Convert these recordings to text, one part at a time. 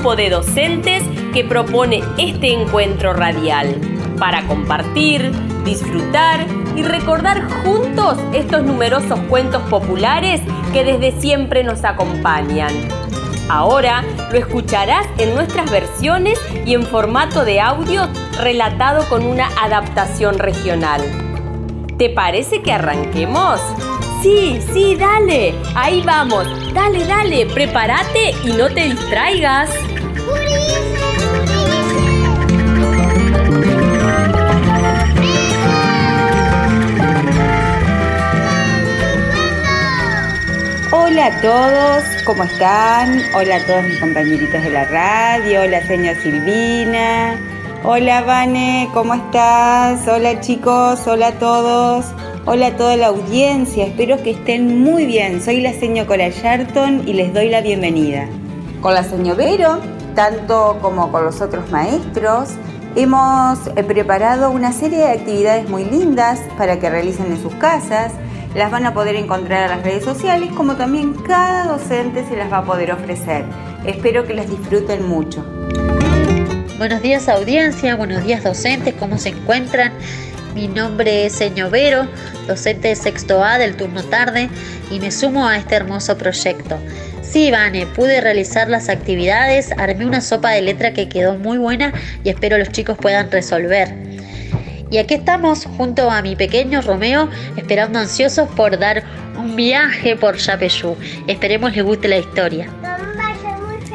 Grupo de docentes que propone este encuentro radial para compartir, disfrutar y recordar juntos estos numerosos cuentos populares que desde siempre nos acompañan. Ahora lo escucharás en nuestras versiones y en formato de audio relatado con una adaptación regional. ¿Te parece que arranquemos? Sí, sí, dale. Ahí vamos. Dale, dale. Prepárate y no te distraigas. Hola a todos, ¿cómo están? Hola a todos mis compañeritos de la radio, hola señor Silvina, hola Vane, ¿cómo estás? Hola chicos, hola a todos. Hola a toda la audiencia, espero que estén muy bien. Soy la señora Cora Yarton y les doy la bienvenida. Con la señora Vero, tanto como con los otros maestros, hemos eh, preparado una serie de actividades muy lindas para que realicen en sus casas. Las van a poder encontrar en las redes sociales, como también cada docente se las va a poder ofrecer. Espero que las disfruten mucho. Buenos días audiencia, buenos días docentes, ¿cómo se encuentran? Mi nombre es Vero, docente de sexto A del turno tarde y me sumo a este hermoso proyecto. Sí, Vane, pude realizar las actividades, armé una sopa de letra que quedó muy buena y espero los chicos puedan resolver. Y aquí estamos junto a mi pequeño Romeo, esperando ansiosos por dar un viaje por Yapeyú. Esperemos les guste la historia.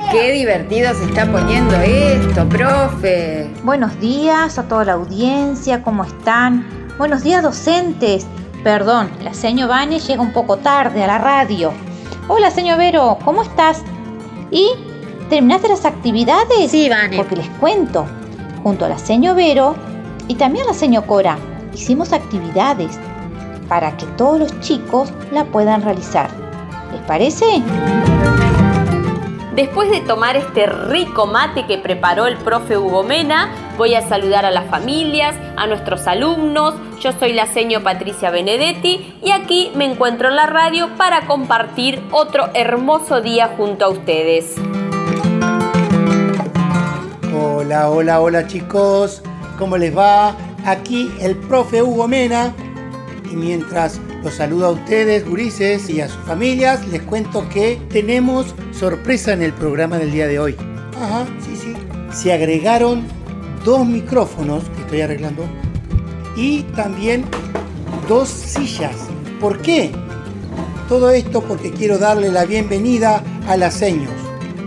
Qué divertido se está poniendo esto, profe. Buenos días a toda la audiencia, ¿cómo están? Buenos días, docentes. Perdón, la señora Vane llega un poco tarde a la radio. Hola, señor Vero, ¿cómo estás? ¿Y terminaste las actividades? Sí, Vane. Porque les cuento, junto a la señora Vero y también la señora Cora, hicimos actividades para que todos los chicos la puedan realizar. ¿Les parece? Después de tomar este rico mate que preparó el profe Hugo Mena, voy a saludar a las familias, a nuestros alumnos. Yo soy la seño Patricia Benedetti y aquí me encuentro en la radio para compartir otro hermoso día junto a ustedes. Hola, hola, hola chicos, ¿cómo les va? Aquí el profe Hugo Mena y mientras los saludo a ustedes, gurises, y a sus familias. Les cuento que tenemos sorpresa en el programa del día de hoy. Ajá, sí, sí. Se agregaron dos micrófonos que estoy arreglando y también dos sillas. ¿Por qué? Todo esto porque quiero darle la bienvenida a las seños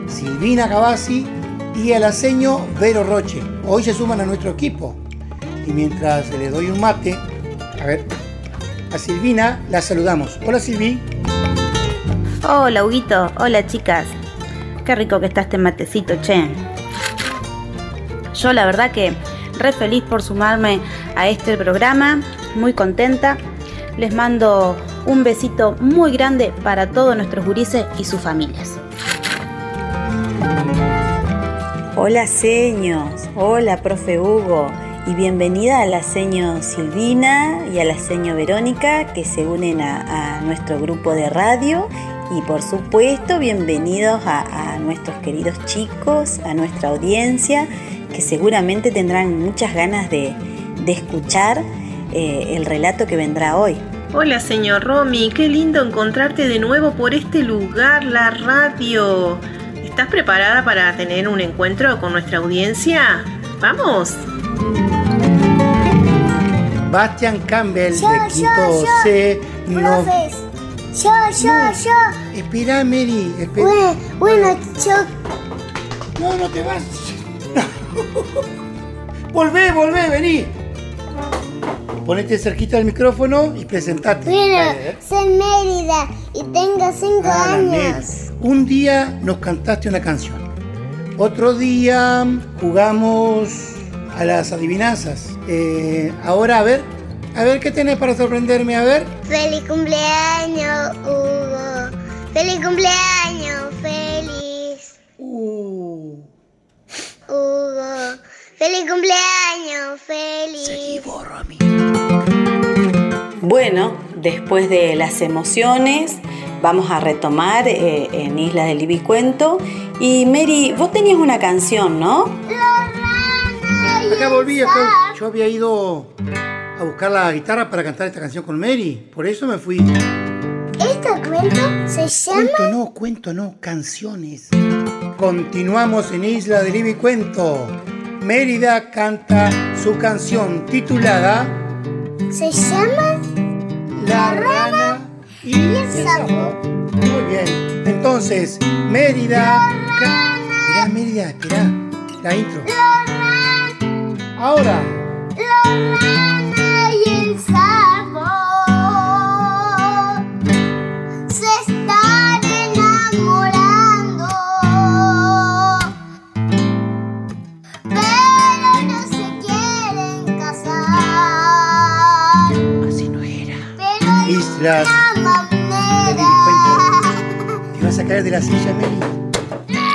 Silvina Gavassi y a la seño Vero Roche. Hoy se suman a nuestro equipo. Y mientras le doy un mate, a ver, a Silvina la saludamos. Hola Silvi. Hola Huguito, hola chicas. Qué rico que está este matecito, che. Yo la verdad que re feliz por sumarme a este programa, muy contenta. Les mando Un besito muy grande para todos nuestros gurises y sus familias. Hola seños, hola profe Hugo y bienvenida a la seño Silvina y a la seño Verónica que se unen a, nuestro grupo de radio y por supuesto bienvenidos a, nuestros queridos chicos, a nuestra audiencia que seguramente tendrán muchas ganas de, de escuchar eh, el relato que vendrá hoy. Hola señor Romy, qué lindo encontrarte de nuevo por este lugar, la radio. ¿Estás preparada para tener un encuentro con nuestra audiencia? ¡Vamos! Bastian Campbell yo, de quinto yo, C yo. no. Yo, yo, No. yo. Espera, Mary, espera. Bueno, bueno, yo. No, no te vas. volvé, volvé, vení. Ponete cerquita del micrófono y presentate. Bueno, soy Mérida y tengo cinco Ah, la Mary. años. Un día nos cantaste una canción. Otro día jugamos a las adivinanzas. Eh, ahora, a ver, a ver qué tenés para sorprenderme, a ver. Feliz cumpleaños, Hugo. Feliz cumpleaños, feliz. Uh, Hugo. Feliz cumpleaños, feliz. Bueno, después de las emociones, vamos a retomar eh, en Isla del Ibicuento. Y Mary, vos tenías una canción, ¿no? acá volví, acá. Yo había ido a buscar la guitarra para cantar esta canción con Mary. Por eso me fui. Este cuento se llama Cuento no, cuento no, canciones. Continuamos en Isla del Ibicuento. Mérida canta su canción titulada Se llama La rana y el sapo. Muy bien. Entonces, Mérida. Esperá, Mérida, esperá. La intro. Ahora. Pero hay Islas una del manera. Ibicuento. Te vas a caer de la silla, Mary. La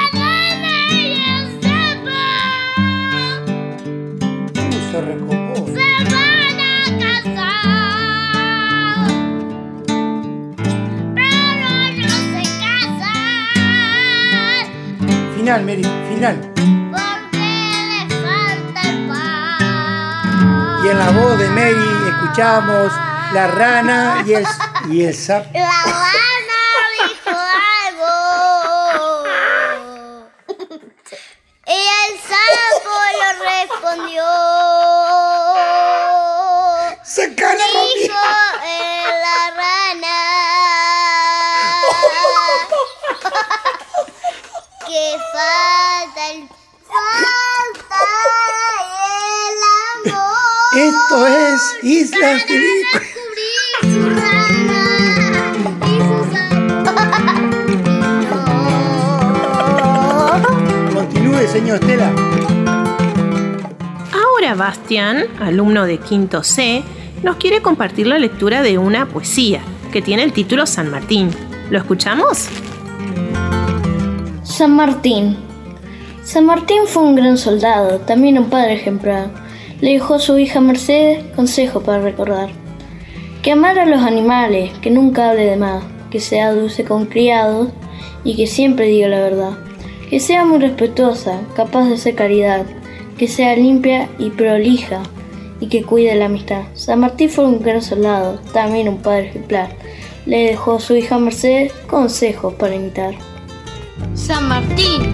Final, Mary, final. porque les falta el pan. Y en la voz de Mary escuchamos la rana y el, y el. Ahora Bastian, alumno de quinto C, nos quiere compartir la lectura de una poesía que tiene el título San Martín. ¿Lo escuchamos? San Martín. San Martín fue un gran soldado, también un padre ejemplar. Le dejó a su hija Mercedes consejo para recordar. Que amara a los animales, que nunca hable de más, que sea dulce con criados y que siempre diga la verdad. Que sea muy respetuosa, capaz de hacer caridad, que sea limpia y prolija y que cuide la amistad. San Martín fue un gran soldado, también un padre ejemplar. Le dejó a su hija Mercedes consejos para imitar. San Martín.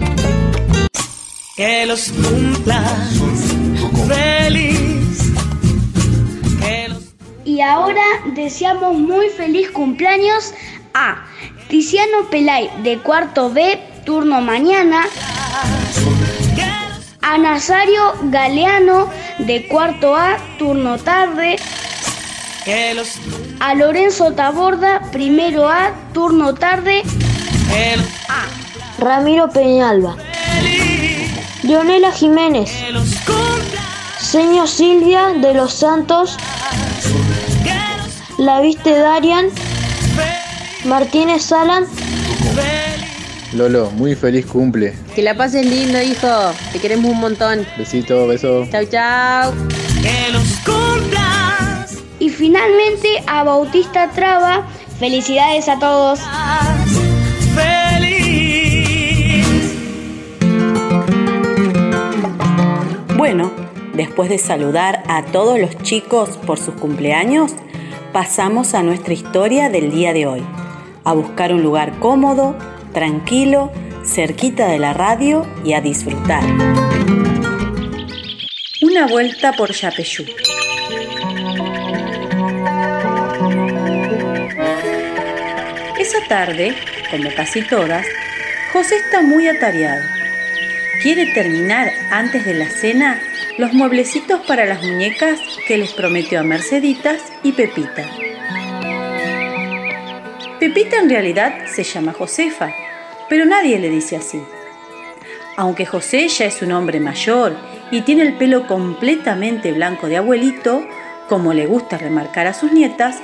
Que los cumplas feliz. Que los Y ahora deseamos muy feliz cumpleaños a Tiziano Pelay de cuarto B, turno mañana. A Nazario Galeano de cuarto A, turno tarde. que los A Lorenzo Taborda, primero A, turno tarde. que los Ramiro Peñalba. Leonela Jiménez. que los cumplas Señor Silvia de los Santos. La viste Darian. Martínez Salan. Lolo, muy feliz cumple. Que la pases lindo, hijo. Te queremos un montón. Besito, beso. Chau, chau. Que los cumplas. Y finalmente a Bautista Traba. Felicidades a todos. Feliz. Bueno, después de saludar a todos los chicos por sus cumpleaños, pasamos a nuestra historia del día de hoy. A buscar un lugar cómodo, tranquilo, cerquita de la radio y a disfrutar. Una vuelta por Yapeyú. Esa tarde, como casi todas, José está muy atareado. Quiere terminar antes de la cena los mueblecitos para las muñecas que les prometió a Merceditas y Pepita. Pepita en realidad se llama Josefa, pero nadie le dice así. Aunque José ya es un hombre mayor y tiene el pelo completamente blanco de abuelito, como le gusta remarcar a sus nietas,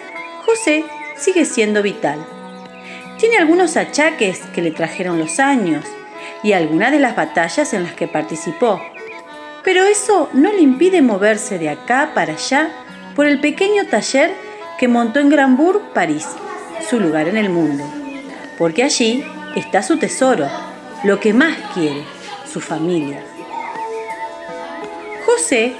José sigue siendo vital. Tiene algunos achaques que le trajeron los años y algunas de las batallas en las que participó, pero eso no le impide moverse de acá para allá por el pequeño taller que montó en Granbourg, París, su lugar en el mundo, porque allí está su tesoro, lo que más quiere, su familia. José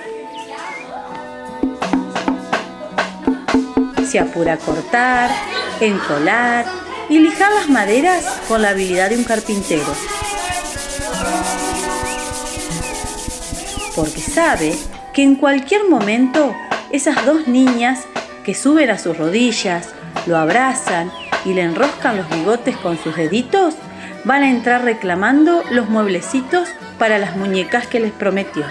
se apura a cortar, encolar y lijar las maderas con la habilidad de un carpintero. Porque sabe que en cualquier momento esas dos niñas que suben a sus rodillas, lo abrazan y le enroscan los bigotes con sus deditos, van a entrar reclamando los mueblecitos para las muñecas que les prometió.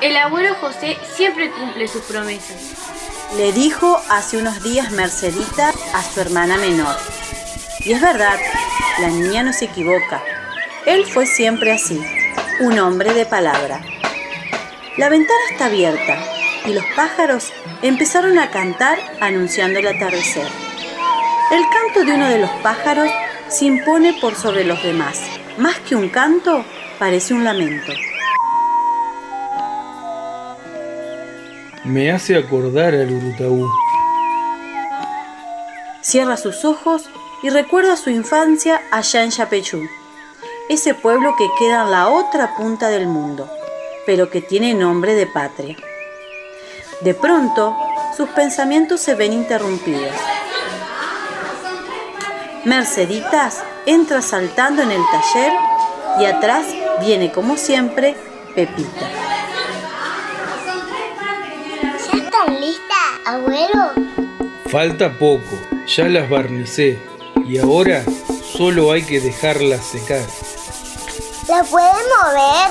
El abuelo José siempre cumple sus promesas. Le dijo hace unos días Mercedita a su hermana menor. Y es verdad, la niña no se equivoca. Él fue siempre así, un hombre de palabra. La ventana está abierta y los pájaros empezaron a cantar anunciando el atardecer. El canto de uno de los pájaros se impone por sobre los demás. Más que un canto, parece un lamento. Me hace acordar al Urutaú. Cierra sus ojos y recuerda su infancia allá en Yapeyú, ese pueblo que queda en la otra punta del mundo, pero que tiene nombre de patria. De pronto, sus pensamientos se ven interrumpidos. Merceditas entra saltando en el taller y atrás viene como siempre Pepita. ¿Ya están listas, abuelo? Falta poco, ya las barnicé y ahora solo hay que dejarlas secar. ¿La pueden mover?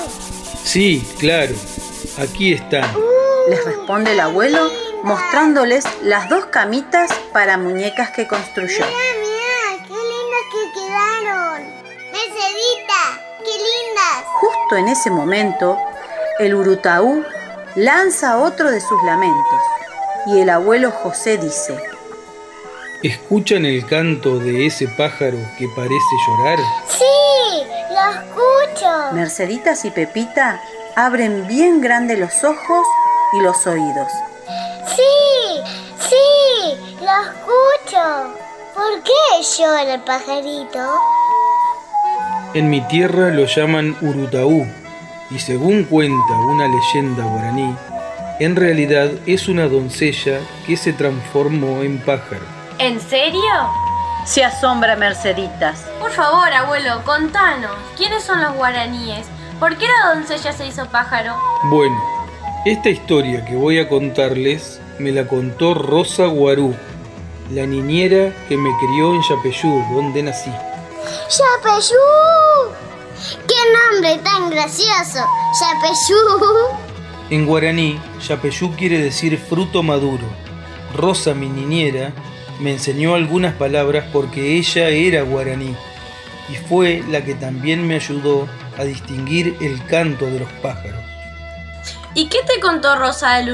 Sí, claro, aquí están. Les responde el abuelo mostrándoles las dos camitas para muñecas que construyó. Mira, mira, qué lindas que quedaron. Mercedita, qué lindas. Justo en ese momento, el Urutaú lanza otro de sus lamentos y el abuelo José dice, ¿Escuchan el canto de ese pájaro que parece llorar? Sí, lo escucho. Merceditas y Pepita abren bien grande los ojos y los oídos. Sí, sí, lo escucho. ¿Por qué llora el pajarito? En mi tierra lo llaman Urutaú y según cuenta una leyenda guaraní, en realidad es una doncella que se transformó en pájaro. ¿En serio? Se asombra Merceditas. Por favor, abuelo, contanos. ¿Quiénes son los guaraníes? ¿Por qué la doncella se hizo pájaro? Bueno, esta historia que voy a contarles me la contó Rosa Guarú, la niñera que me crió en Yapeyú, donde nací. ¡Yapeyú! ¡Qué nombre tan gracioso! ¡Yapeyú! En guaraní, Yapeyú quiere decir fruto maduro. Rosa, mi niñera, me enseñó algunas palabras porque ella era guaraní y fue la que también me ayudó a distinguir el canto de los pájaros. ¿Y qué te contó Rosa del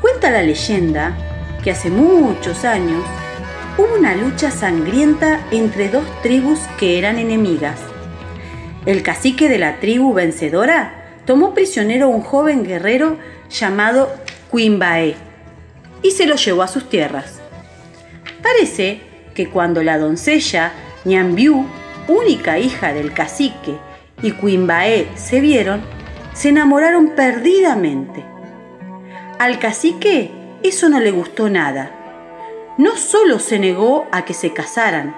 Cuenta la leyenda que hace muchos años hubo una lucha sangrienta entre dos tribus que eran enemigas. El cacique de la tribu vencedora tomó prisionero a un joven guerrero llamado Quimbae y se lo llevó a sus tierras. Parece que cuando la doncella Ñambiú, única hija del cacique, y Quimbae se vieron, se enamoraron perdidamente. Al cacique eso no le gustó nada. No solo se negó a que se casaran,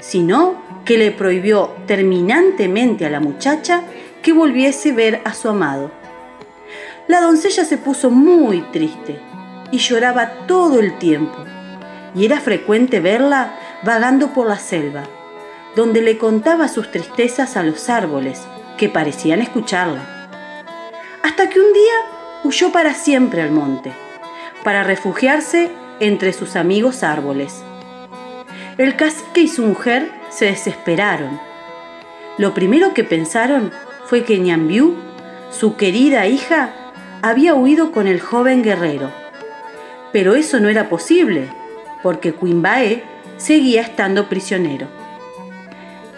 sino que le prohibió terminantemente a la muchacha que volviese a ver a su amado. La doncella se puso muy triste y lloraba todo el tiempo, y era frecuente verla vagando por la selva, donde le contaba sus tristezas a los árboles, que parecían escucharla. Hasta que un día huyó para siempre al monte, para refugiarse entre sus amigos árboles. El cacique y su mujer se desesperaron. Lo primero que pensaron fue que Ñambiú, su querida hija, había huido con el joven guerrero. Pero eso no era posible, porque Quimbae seguía estando prisionero.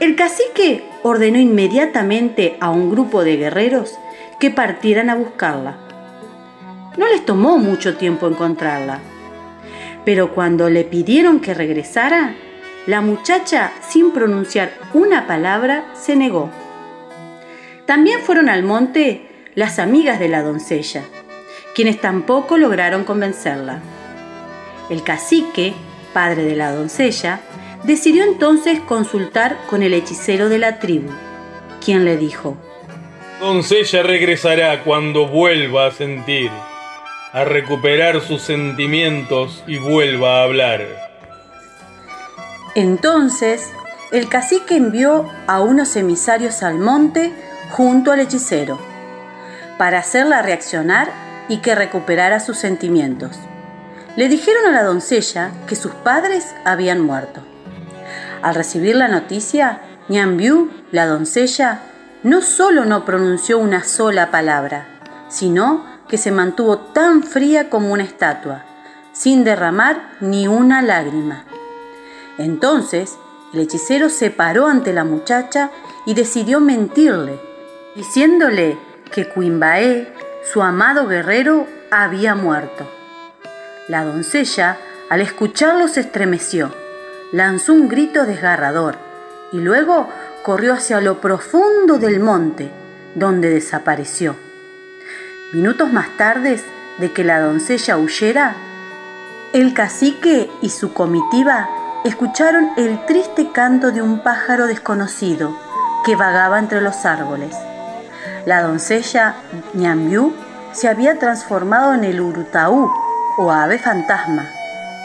El cacique ordenó inmediatamente a un grupo de guerreros que partieran a buscarla. No les tomó mucho tiempo encontrarla, pero cuando le pidieron que regresara, la muchacha, sin pronunciar una palabra, se negó. También fueron al monte las amigas de la doncella, quienes tampoco lograron convencerla. El cacique, padre de la doncella, decidió entonces consultar con el hechicero de la tribu, quien le dijo, Doncella regresará cuando vuelva a sentir, a recuperar sus sentimientos y vuelva a hablar. Entonces, el cacique envió a unos emisarios al monte junto al hechicero, para hacerla reaccionar y que recuperara sus sentimientos. Le dijeron a la doncella que sus padres habían muerto. Al recibir la noticia, Ñambiú, la doncella, no solo no pronunció una sola palabra, sino que se mantuvo tan fría como una estatua, sin derramar ni una lágrima. Entonces, el hechicero se paró ante la muchacha y decidió mentirle, diciéndole que Quimbae, su amado guerrero, había muerto. La doncella, al escucharlo, se estremeció, lanzó un grito desgarrador y luego corrió hacia lo profundo del monte, donde desapareció. Minutos más tarde de que la doncella huyera, el cacique y su comitiva escucharon el triste canto de un pájaro desconocido que vagaba entre los árboles. La doncella Ñambiú se había transformado en el urutaú o ave fantasma,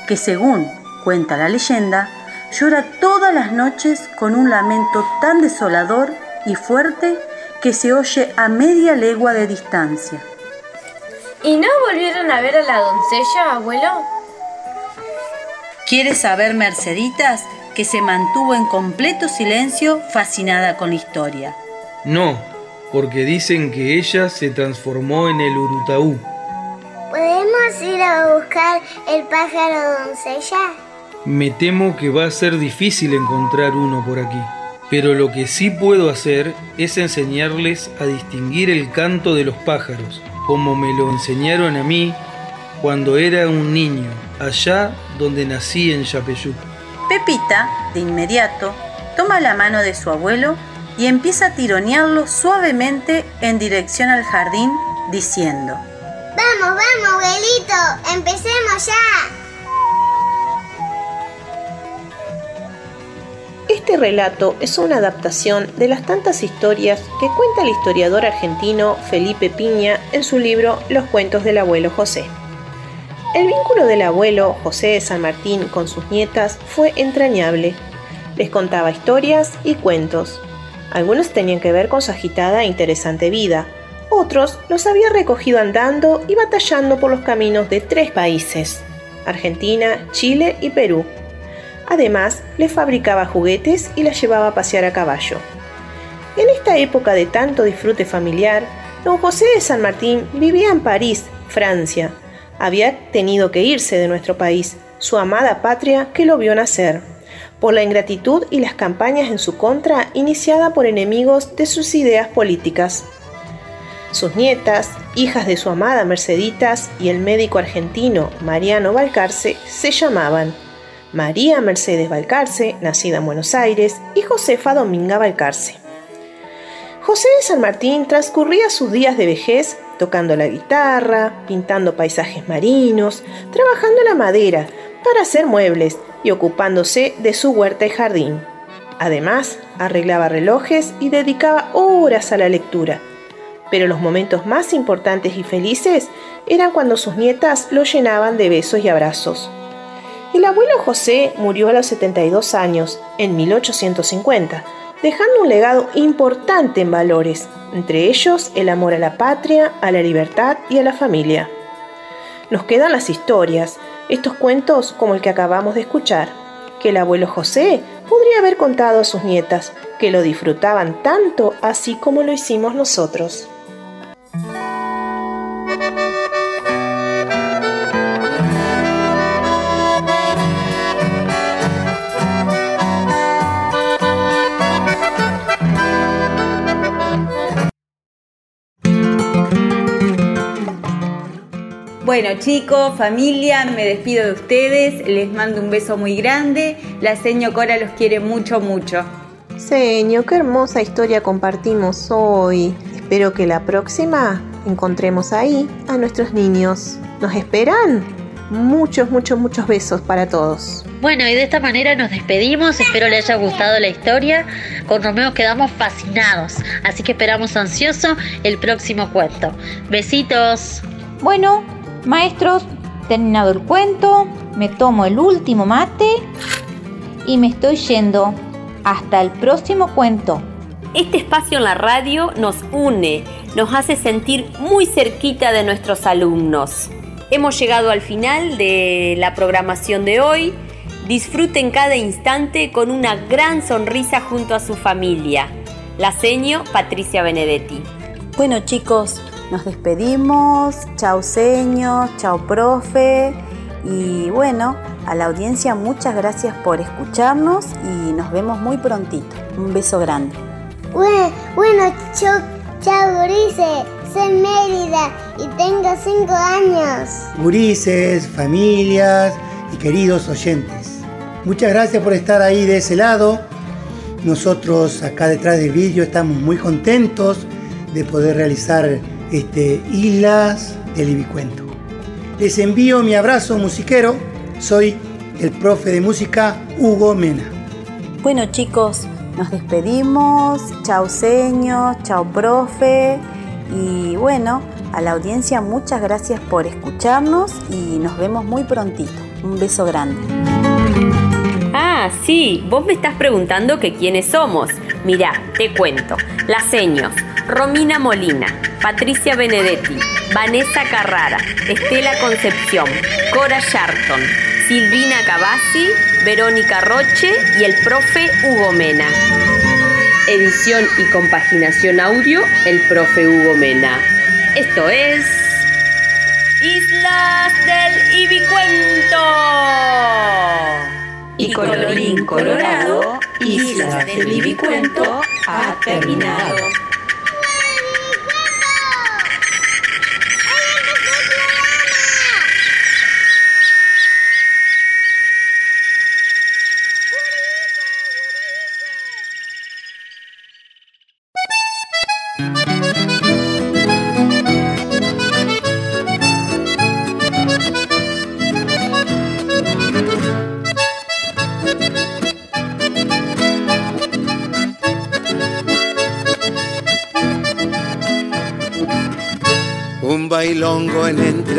que según cuenta la leyenda, llora todas las noches con un lamento tan desolador y fuerte que se oye a media legua de distancia. ¿Y no volvieron a ver a la doncella, abuelo? ¿Quieres saber, Merceditas, que se mantuvo en completo silencio fascinada con la historia? No, porque dicen que ella se transformó en el Urutaú. ¿Podemos ir a buscar el pájaro doncella? Me temo que va a ser difícil encontrar uno por aquí. Pero lo que sí puedo hacer es enseñarles a distinguir el canto de los pájaros, como me lo enseñaron a mí cuando era un niño, allá donde nací en Yapeyú. Pepita, de inmediato, toma la mano de su abuelo y empieza a tironearlo suavemente en dirección al jardín, diciendo, Vamos, vamos, abuelito, empecemos ya. Este relato es una adaptación de las tantas historias que cuenta el historiador argentino Felipe Piña en su libro Los cuentos del abuelo José. El vínculo del abuelo José de San Martín con sus nietas fue entrañable. Les contaba historias y cuentos. Algunos tenían que ver con su agitada e interesante vida. Otros los había recogido andando y batallando por los caminos de tres países, Argentina, Chile y Perú. Además, les fabricaba juguetes y las llevaba a pasear a caballo. En esta época de tanto disfrute familiar, don José de San Martín vivía en París, Francia, Había tenido que irse de nuestro país, su amada patria que lo vio nacer, por la ingratitud y las campañas en su contra iniciada por enemigos de sus ideas políticas. Sus nietas, hijas de su amada Merceditas y el médico argentino Mariano Balcarce, se llamaban María Mercedes Balcarce, nacida en Buenos Aires, y Josefa Dominga Balcarce. José de San Martín transcurría sus días de vejez tocando la guitarra, pintando paisajes marinos, trabajando la madera para hacer muebles y ocupándose de su huerta y jardín. Además, arreglaba relojes y dedicaba horas a la lectura. Pero los momentos más importantes y felices eran cuando sus nietas lo llenaban de besos y abrazos. El abuelo José murió a los 72 años, en 1850, dejando un legado importante en valores, entre ellos el amor a la patria, a la libertad y a la familia. Nos quedan las historias, estos cuentos como el que acabamos de escuchar, que el abuelo José podría haber contado a sus nietas, que lo disfrutaban tanto así como lo hicimos nosotros. Bueno chicos, familia, me despido de ustedes, les mando un beso muy grande, la seño Cora los quiere mucho, mucho. Señor, qué hermosa historia compartimos hoy. Espero que la próxima encontremos ahí a nuestros niños. ¿Nos esperan? Muchos, muchos, muchos besos para todos. Bueno, y de esta manera nos despedimos. Espero les haya gustado la historia. Con Romeo quedamos fascinados. Así que esperamos ansioso el próximo cuento. Besitos. Bueno, maestros, terminado el cuento, me tomo el último mate y me estoy yendo. Hasta el próximo cuento. Este espacio en la radio nos une, nos hace sentir muy cerquita de nuestros alumnos. Hemos llegado al final de la programación de hoy. Disfruten cada instante con una gran sonrisa junto a su familia. La seño Patricia Benedetti. Bueno chicos, nos despedimos. Chao seño, chao profe. Y bueno, a la audiencia muchas gracias por escucharnos y nos vemos muy prontito. Un beso grande. Bueno, bueno chao, chao Gurice. Soy Mérida y tengo 5 años. Gurises, familias y queridos oyentes. Muchas gracias por estar ahí de ese lado. Nosotros acá detrás del vídeo estamos muy contentos de poder realizar este Islas del Ibicuento. Les envío mi abrazo musiquero. Soy el profe de música Hugo Mena. Bueno chicos, nos despedimos. Chao seño, chao profe. Y bueno, a la audiencia muchas gracias por escucharnos y nos vemos muy prontito. Un beso grande. Ah, sí, vos me estás preguntando que quiénes somos. Mirá, te cuento. Las seños, Romina Molina, Patricia Benedetti, Vanessa Carrara, Estela Concepción, Cora Sharton, Silvina Cavazzi, Verónica Roche y el profe Hugo Mena. Edición y compaginación audio, el profe Hugo Mena. Esto es... Islas del Ibicuento. Y colorín colorado, Islas del Ibicuento ha terminado.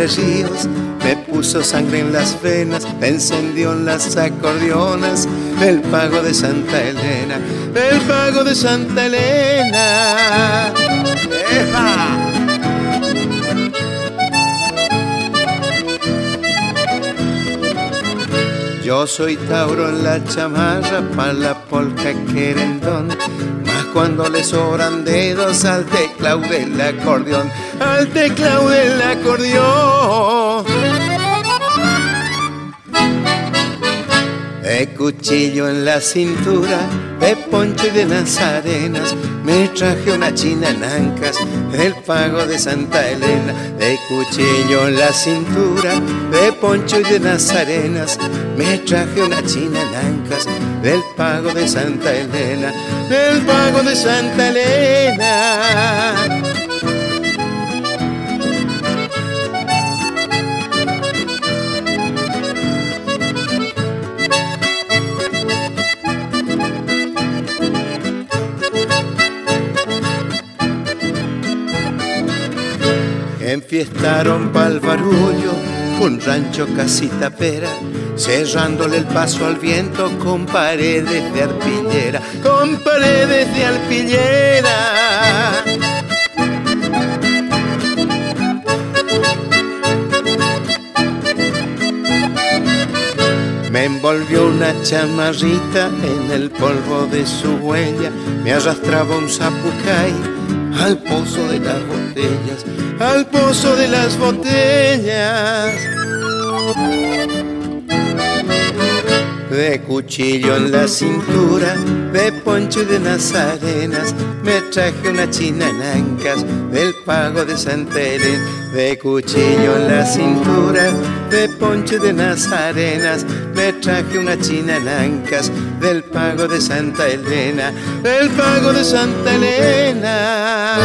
Me puso sangre en las venas, me encendió en las acordeonas el pago de Santa Elena, el pago de Santa Elena. ¡Epa! Yo soy Tauro en la chamarra, pa' la polca querendón cuando le sobran dedos al teclado del acordeón, al teclado del acordeón. De cuchillo en la cintura, de poncho y de nazarenas, me traje una china en ancas, del pago de Santa Elena, de cuchillo en la cintura, de poncho y de nazarenas, me traje una china en ancas, del pago de Santa Elena, del pago de Santa Elena. Enfiestaron pa'l barullo con rancho casita pera, cerrándole el paso al viento con paredes de arpillera, con paredes de arpillera. Me envolvió una chamarrita en el polvo de su huella, me arrastraba un zapucay al pozo de las botellas, al pozo de las botellas. De cuchillo en la cintura, de poncho y de nazarenas, me traje una china en ancas del pago de Santa Elena. De cuchillo en la cintura, de poncho y de nazarenas, me traje una china en ancas del pago de Santa Elena, del pago de Santa Elena.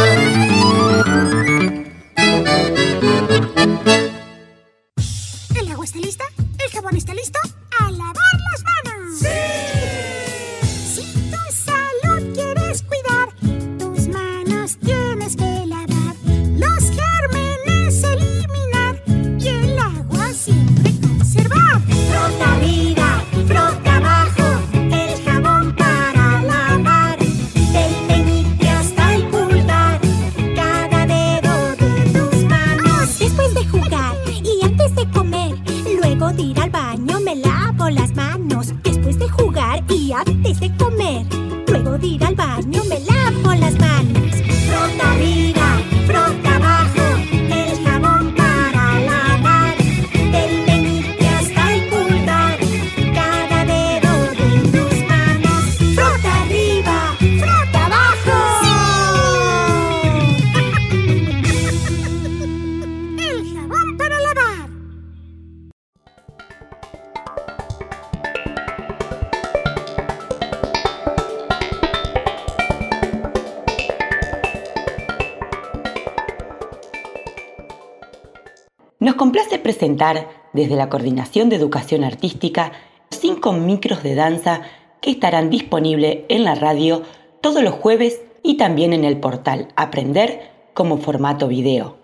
Desde la Coordinación de Educación Artística cinco micros de danza que estarán disponibles en la radio todos los jueves y también en el portal Aprender como formato video,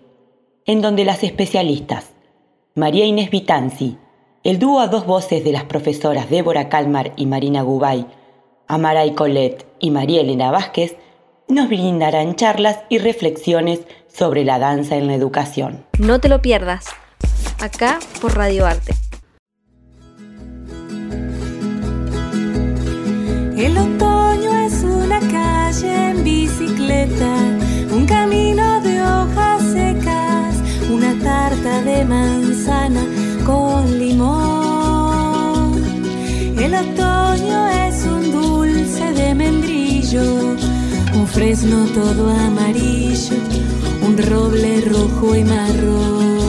en donde las especialistas María Inés Vitanzi, el dúo a dos voces de las profesoras Débora Calmar y Marina Gubay, Amaray Colette y María Elena Vázquez, nos brindarán charlas y reflexiones sobre la danza en la educación. No te lo pierdas, acá por Radio Arte. El otoño es una calle en bicicleta, un camino de hojas secas, una tarta de manzana con limón. El otoño es un dulce de membrillo, un fresno todo amarillo, un roble rojo y marrón.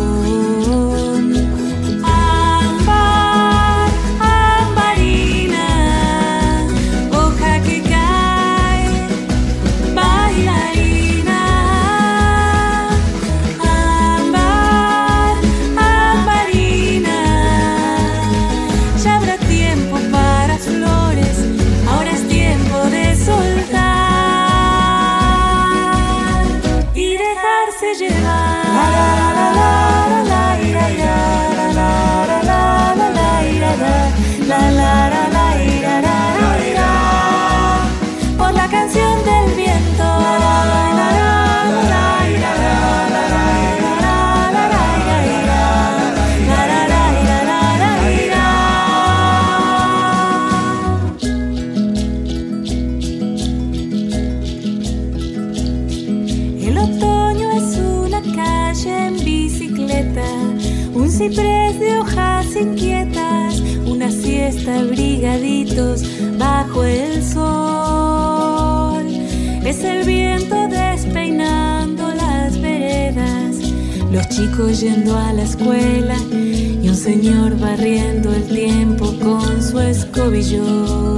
Yendo a la escuela y un señor barriendo el tiempo con su escobillón.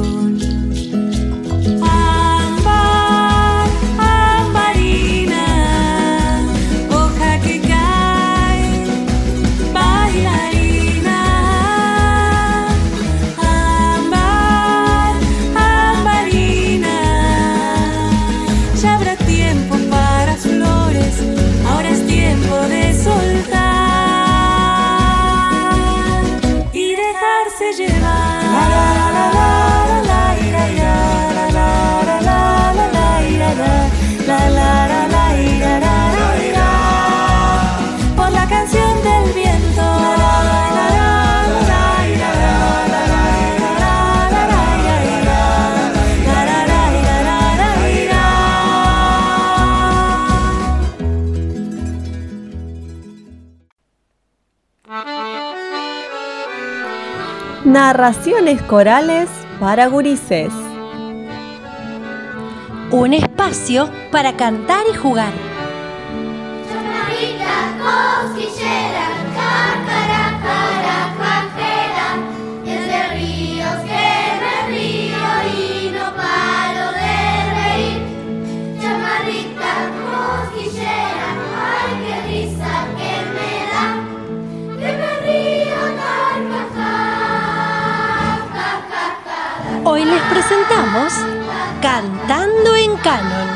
Narraciones corales para gurises. Un espacio para cantar y jugar. Presentamos Cantando en Canon.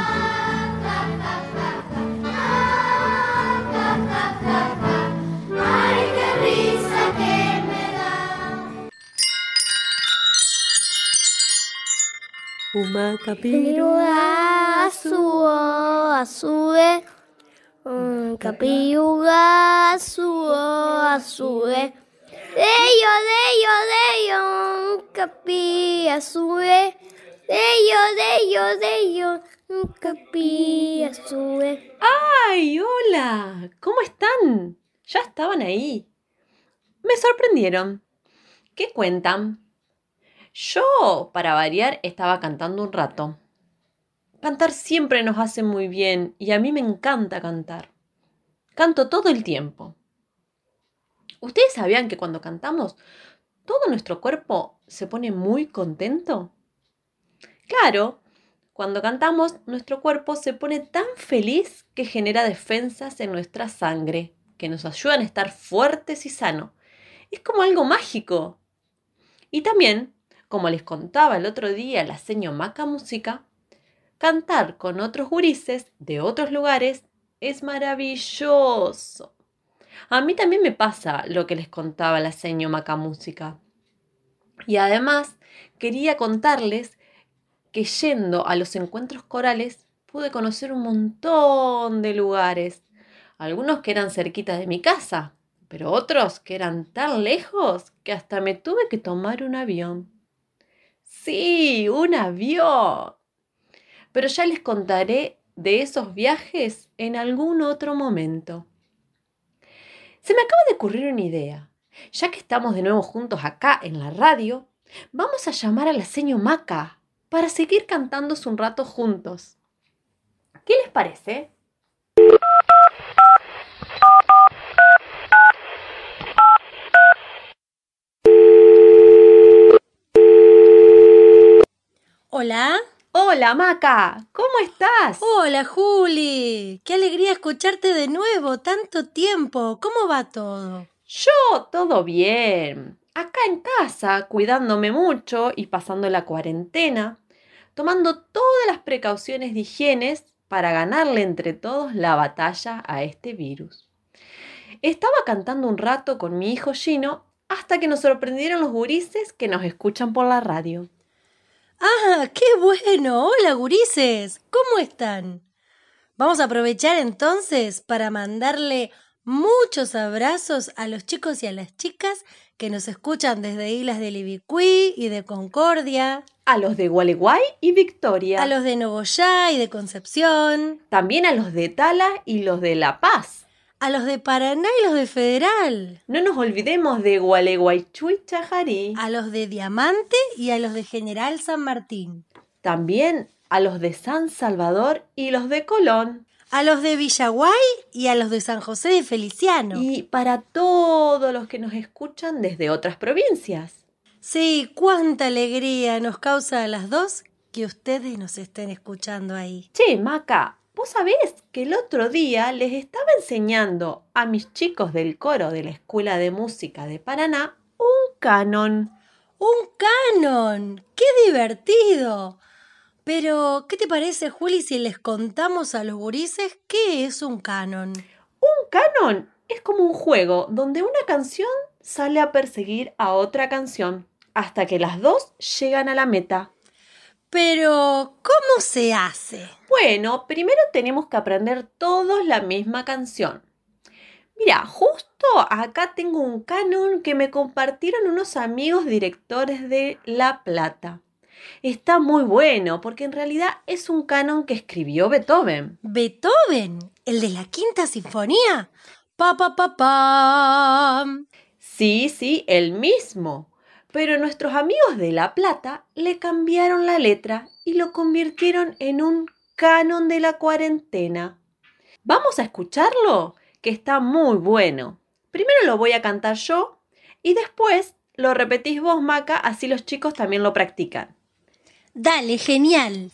Ay, qué risa que me da. Uma Capilluga azúe. Un capilluga azúo, azúe. Deyo, deyo, deyo, un capi azúe. Deyo, deyo, deyo, un capi azúe. ¡Ay, hola! ¿Cómo están? Ya estaban ahí. Me sorprendieron. ¿Qué cuentan? Yo, para variar, estaba cantando un rato. Cantar siempre nos hace muy bien y a mí me encanta cantar. Canto todo el tiempo. ¿Ustedes sabían que cuando cantamos todo nuestro cuerpo se pone muy contento? Claro, cuando cantamos nuestro cuerpo se pone tan feliz que genera defensas en nuestra sangre que nos ayudan a estar fuertes y sanos. Es como algo mágico. Y también, como les contaba el otro día la seño Maca Música, cantar con otros gurises de otros lugares es maravilloso. A mí también me pasa lo que les contaba la seño Maca Música. Y además quería contarles que yendo a los encuentros corales pude conocer un montón de lugares. Algunos que eran cerquitas de mi casa, pero otros que eran tan lejos que hasta me tuve que tomar un avión. Sí, un avión. Pero ya les contaré de esos viajes en algún otro momento. Se me acaba de ocurrir una idea. Ya que estamos de nuevo juntos acá en la radio, vamos a llamar a la seño Maca para seguir cantándose un rato juntos. ¿Qué les parece? Hola. Hola, Maca. ¿Cómo estás? Hola, Juli. Qué alegría escucharte de nuevo. Tanto tiempo. ¿Cómo va todo? Yo, todo bien. Acá en casa, cuidándome mucho y pasando la cuarentena, tomando todas las precauciones de higiene para ganarle entre todos la batalla a este virus. Estaba cantando un rato con mi hijo Gino hasta que nos sorprendieron los gurises que nos escuchan por la radio. ¡Ah, qué bueno! Hola, gurises. ¿Cómo están? Vamos a aprovechar entonces para mandarle muchos abrazos a los chicos y a las chicas que nos escuchan desde Islas de Libicuí y de Concordia. A los de Gualeguay y Victoria. A los de Nogoyá y de Concepción. También a los de Tala y los de La Paz. A los de Paraná y los de Federal. No nos olvidemos de Gualeguaychú y Chajarí. A los de Diamante y a los de General San Martín. También a los de San Salvador y los de Colón. A los de Villaguay y a los de San José de Feliciano. Y para todos los que nos escuchan desde otras provincias. Sí, cuánta alegría nos causa a las dos que ustedes nos estén escuchando ahí. Che, Maca, vos sabés que el otro día les estaba enseñando a mis chicos del coro de la Escuela de Música de Paraná un canon. ¡Un canon! ¡Qué divertido! Pero, ¿qué te parece, Juli, si les contamos a los gurises qué es un canon? Un canon es como un juego donde una canción sale a perseguir a otra canción hasta que las dos llegan a la meta. Pero, ¿cómo se hace? Bueno, primero tenemos que aprender todos la misma canción. Mira, justo acá tengo un canon que me compartieron unos amigos directores de La Plata. Está muy bueno porque en realidad es un canon que escribió Beethoven. ¿Beethoven? ¿El de la quinta sinfonía? Pa, pa, pa, pa. Sí, sí, el mismo. Pero nuestros amigos de La Plata le cambiaron la letra y lo convirtieron en un canon de la cuarentena. Vamos a escucharlo, que está muy bueno. Primero lo voy a cantar yo y después lo repetís vos, Maca, así los chicos también lo practican. Dale, genial.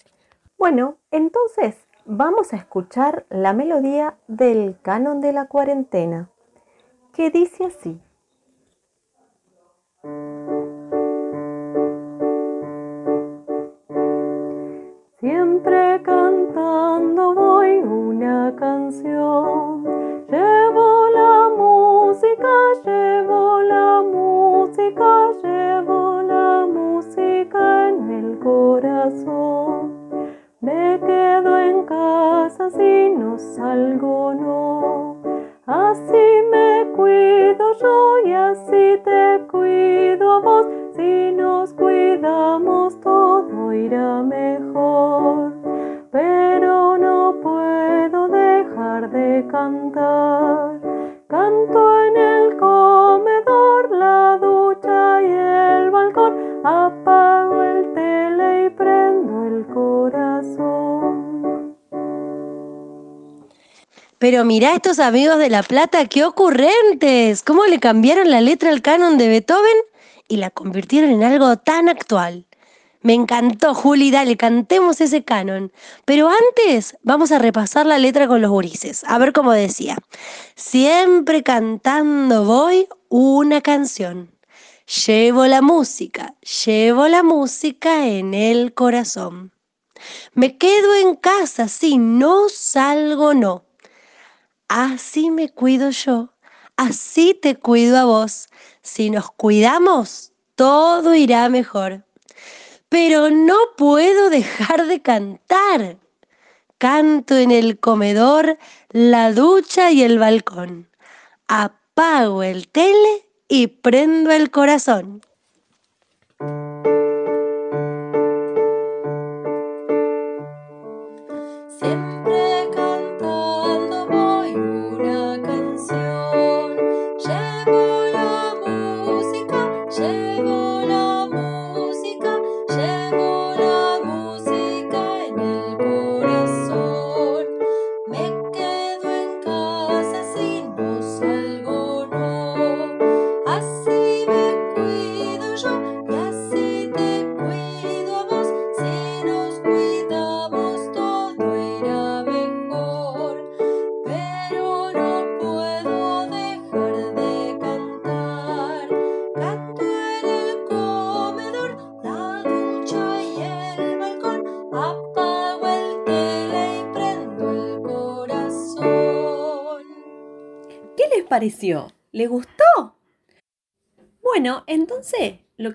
Bueno, entonces vamos a escuchar la melodía del canon de la cuarentena, que dice así. Siempre cantando voy una canción. Llevo la música, llevo la música, llevo la música en el corazón. Me quedo en casa si no salgo, no. Así me cuido yo y así te cuido a vos. Si nos cuidamos todo irá mejor. Pero no puedo dejar de cantar. Canto en el comedor, la ducha y el balcón. Apago el tele y prendo el corazón. Pero mirá estos amigos de La Plata, qué ocurrentes. ¿Cómo le cambiaron la letra al canon de Beethoven y la convirtieron en algo tan actual? Me encantó, Juli, dale, cantemos ese canon. Pero antes vamos a repasar la letra con los gurises. A ver cómo decía. Siempre cantando voy una canción. Llevo la música, llevo la música en el corazón. Me quedo en casa, si no salgo, no. Así me cuido yo, así te cuido a vos. Si nos cuidamos, todo irá mejor. Pero no puedo dejar de cantar. Canto en el comedor, la ducha y el balcón. Apago el tele y prendo el corazón.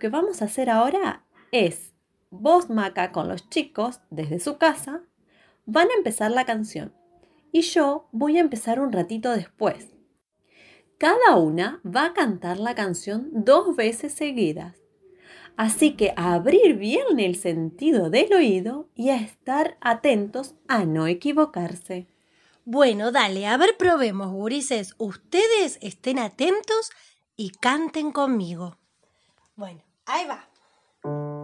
Que vamos a hacer ahora es, vos Maca con los chicos desde su casa, van a empezar la canción y yo voy a empezar un ratito después. Cada una va a cantar la canción dos veces seguidas. Así que a abrir bien el sentido del oído y a estar atentos a no equivocarse. Bueno, dale, a ver, probemos, gurises. Ustedes estén atentos y canten conmigo. Bueno, ahí va.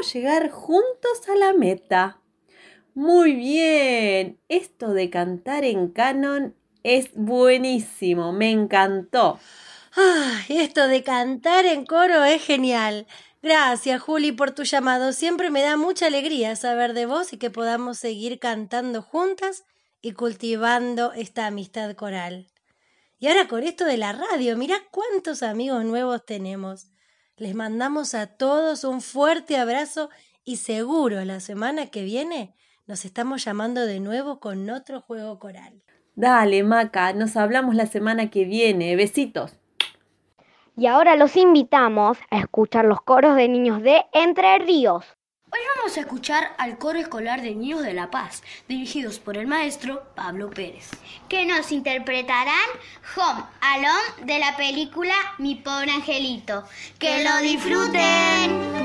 Llegar juntos a la meta. Muy bien, esto de cantar en canon es buenísimo, me encantó. Esto de cantar en coro es genial. Gracias, Juli, por tu llamado. Siempre me da mucha alegría saber de vos y que podamos seguir cantando juntas y cultivando esta amistad coral. Y ahora con esto de la radio, mirá cuántos amigos nuevos tenemos. Les mandamos a todos un fuerte abrazo y seguro la semana que viene nos estamos llamando de nuevo con otro juego coral. Dale, Maca, nos hablamos la semana que viene. Besitos. Y ahora los invitamos a escuchar los coros de niños de Entre Ríos. Hoy vamos a escuchar al coro escolar de Niños de La Paz, dirigidos por el maestro Pablo Pérez. que nos interpretarán Home Alone de la película Mi pobre angelito. ¡Que lo disfruten!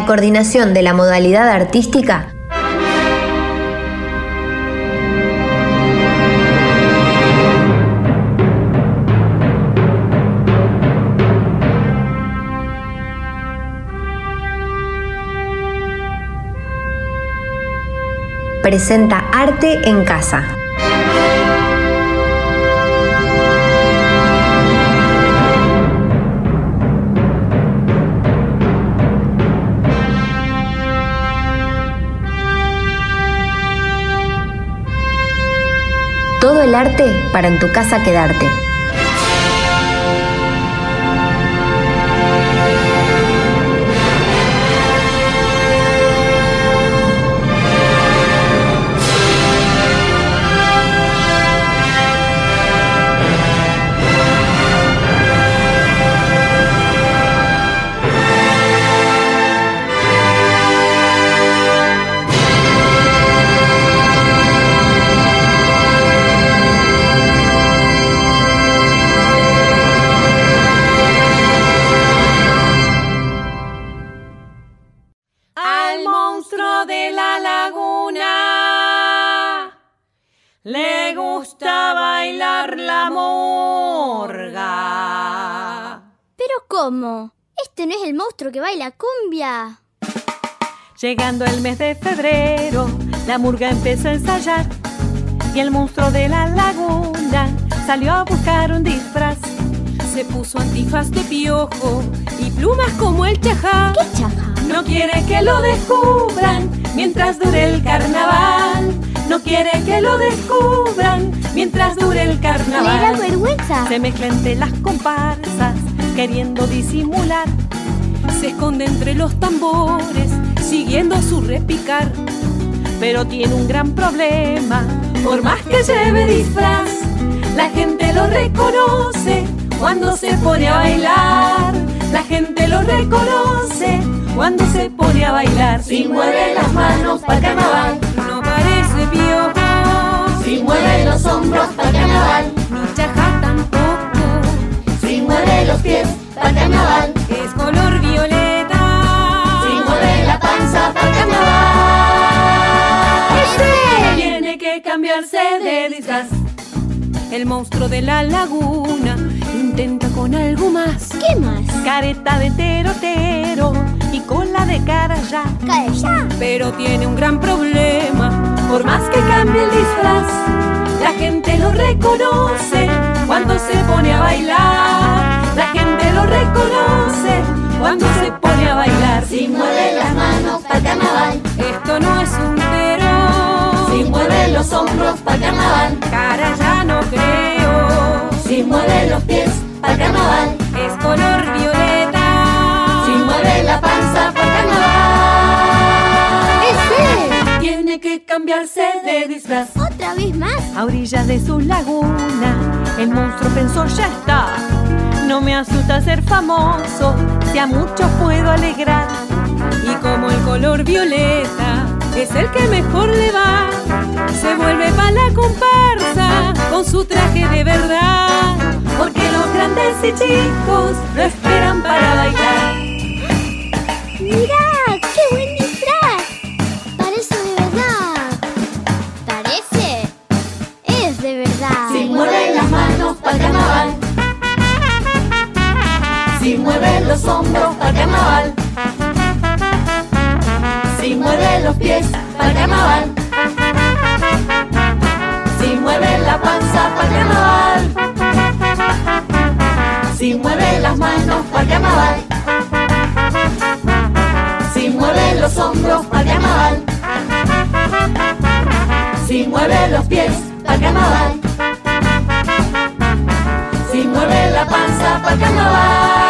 La coordinación de la modalidad artística presenta Arte en Casa. Para en tu casa quedarte. Llegando el mes de febrero, la murga empezó a ensayar y el monstruo de la laguna salió a buscar un disfraz. Se puso antifaz de piojo y plumas como el chajá. ¿Qué chajá? No quiere que lo descubran mientras dure el carnaval. No quiere que lo descubran mientras dure el carnaval. Le da vergüenza. Se mezcla entre las comparsas, queriendo disimular. Se esconde entre los tambores, siguiendo su repicar. Pero tiene un gran problema, por más que lleve disfraz, la gente lo reconoce cuando se pone a bailar. La gente lo reconoce cuando se pone a bailar. Si mueve las manos para carnaval, no parece piojo. Si mueve los hombros para carnaval, ni chaja tampoco. Si mueve los pies para carnaval, cambiarse de disfraz. El monstruo de la laguna intenta con algo más. ¿Qué más? Careta de terotero y cola de cara ya. ya. Pero tiene un gran problema. Por más que cambie el disfraz, la gente lo reconoce cuando se pone a bailar. La gente lo reconoce cuando se pone a bailar. Si mueve las manos para carnaval, esto no es un mueve los hombros para carnaval, cara ya no creo. Si mueve los pies para carnaval, es color violeta. Si mueve la panza para carnaval, ¡Ese! Tiene que cambiarse de disfraz. ¿Otra vez más? A orillas de su laguna, el monstruo pensó ya está. No me asusta ser famoso, si a muchos puedo alegrar. Y como el color violeta es el que mejor le va, se vuelve para la comparsa con su traje de verdad. Porque los grandes y chicos lo esperan para bailar. ¡Mirá! ¡Qué buen disfraz! Parece de verdad. ¿Parece? Es de verdad. si mueve las manos para carnaval, si mueve los hombros para carnaval, si mueve los pies para carnaval, si mueve la panza para carnaval, si mueve las manos para carnaval, si mueve los hombros para carnaval, si mueve los pies para carnaval, si mueve la panza para carnaval.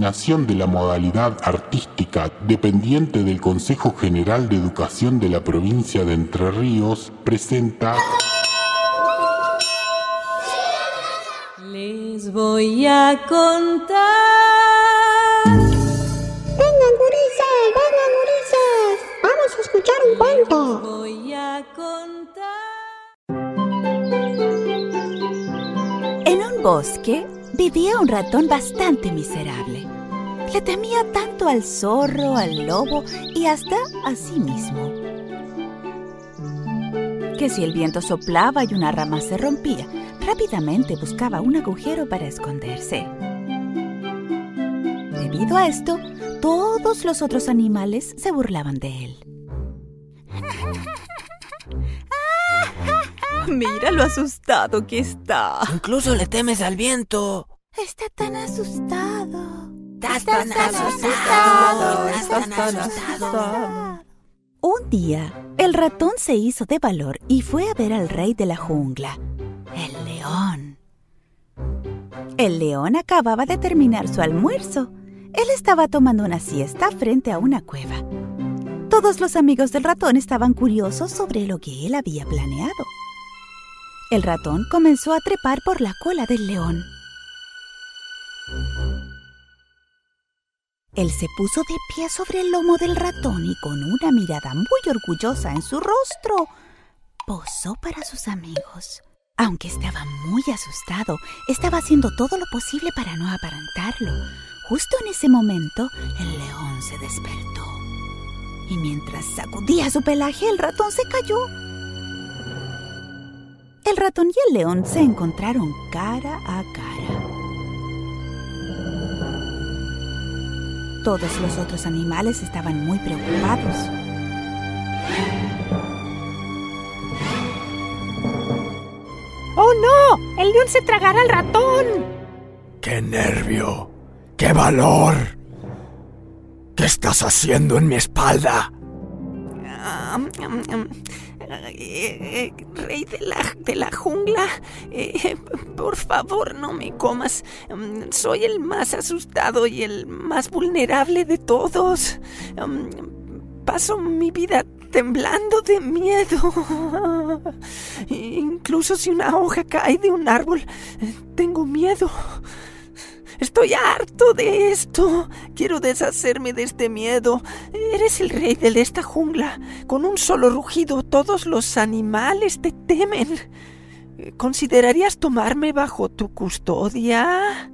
De la Modalidad Artística, dependiente del Consejo General de Educación de la provincia de Entre Ríos, presenta Les voy a contar. Vengan, gurises, vengan, gurises. Vamos a escuchar un cuento. Voy a contar. En un bosque vivía un ratón bastante miserable. Le temía tanto al zorro, al lobo y hasta a sí mismo. Que si el viento soplaba y una rama se rompía, rápidamente buscaba un agujero para esconderse. Debido a esto, todos los otros animales se burlaban de él. Mira lo asustado que está. Incluso le temes al viento. Está tan asustado. Estás tan asustado. Estás tan asustado. Un día, el ratón se hizo de valor y fue a ver al rey de la jungla, el león. El león acababa de terminar su almuerzo. Él estaba tomando una siesta frente a una cueva. Todos los amigos del ratón estaban curiosos sobre lo que él había planeado. El ratón comenzó a trepar por la cola del león. Él se puso de pie sobre el lomo del ratón y con una mirada muy orgullosa en su rostro, posó para sus amigos. Aunque estaba muy asustado, estaba haciendo todo lo posible para no aparentarlo. Justo en ese momento, el león se despertó. Y mientras sacudía su pelaje, el ratón se cayó. El ratón y el león se encontraron cara a cara. Todos los otros animales estaban muy preocupados. ¡Oh no! ¡El león se tragará al ratón! ¡Qué nervio! ¡Qué valor! ¿Qué estás haciendo en mi espalda? Eh, rey de la, de la jungla, eh, por favor no me comas. Mm, Soy el más asustado y el más vulnerable de todos. Mm, Paso mi vida temblando de miedo. Incluso si una hoja cae de un árbol, tengo miedo. Estoy harto de esto. Quiero deshacerme de este miedo. Eres el rey de esta jungla. Con un solo rugido todos los animales te temen. ¿Considerarías tomarme bajo tu custodia?